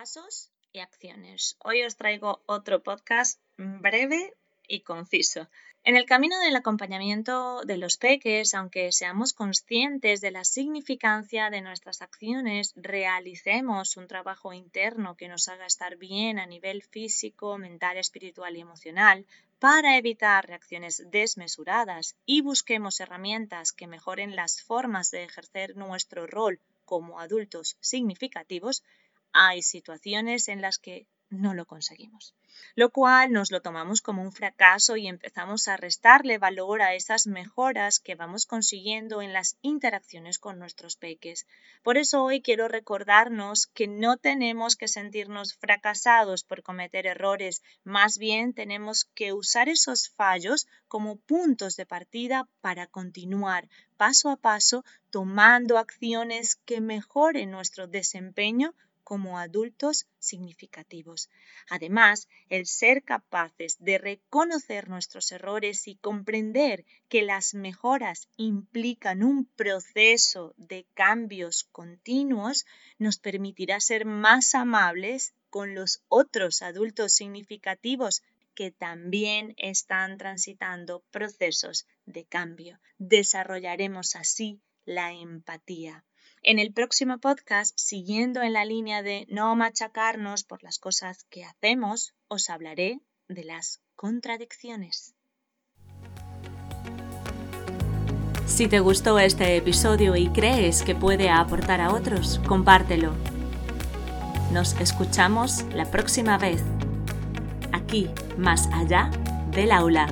Fracasos y acciones. Hoy os traigo otro podcast breve y conciso. En el camino del acompañamiento de los peques, aunque seamos conscientes de la significancia de nuestras acciones, realicemos un trabajo interno que nos haga estar bien a nivel físico, mental, espiritual y emocional para evitar reacciones desmesuradas y busquemos herramientas que mejoren las formas de ejercer nuestro rol como adultos significativos, hay situaciones en las que no lo conseguimos. Lo cual nos lo tomamos como un fracaso y empezamos a restarle valor a esas mejoras que vamos consiguiendo en las interacciones con nuestros peques. Por eso hoy quiero recordarnos que no tenemos que sentirnos fracasados por cometer errores, más bien tenemos que usar esos fallos como puntos de partida para continuar paso a paso tomando acciones que mejoren nuestro desempeño como adultos significativos. Además, el ser capaces de reconocer nuestros errores y comprender que las mejoras implican un proceso de cambios continuos nos permitirá ser más amables con los otros adultos significativos que también están transitando procesos de cambio. Desarrollaremos así la empatía. En el próximo podcast, siguiendo en la línea de no machacarnos por las cosas que hacemos, os hablaré de las contradicciones. Si te gustó este episodio y crees que puede aportar a otros, compártelo. Nos escuchamos la próxima vez, aquí, más allá del aula.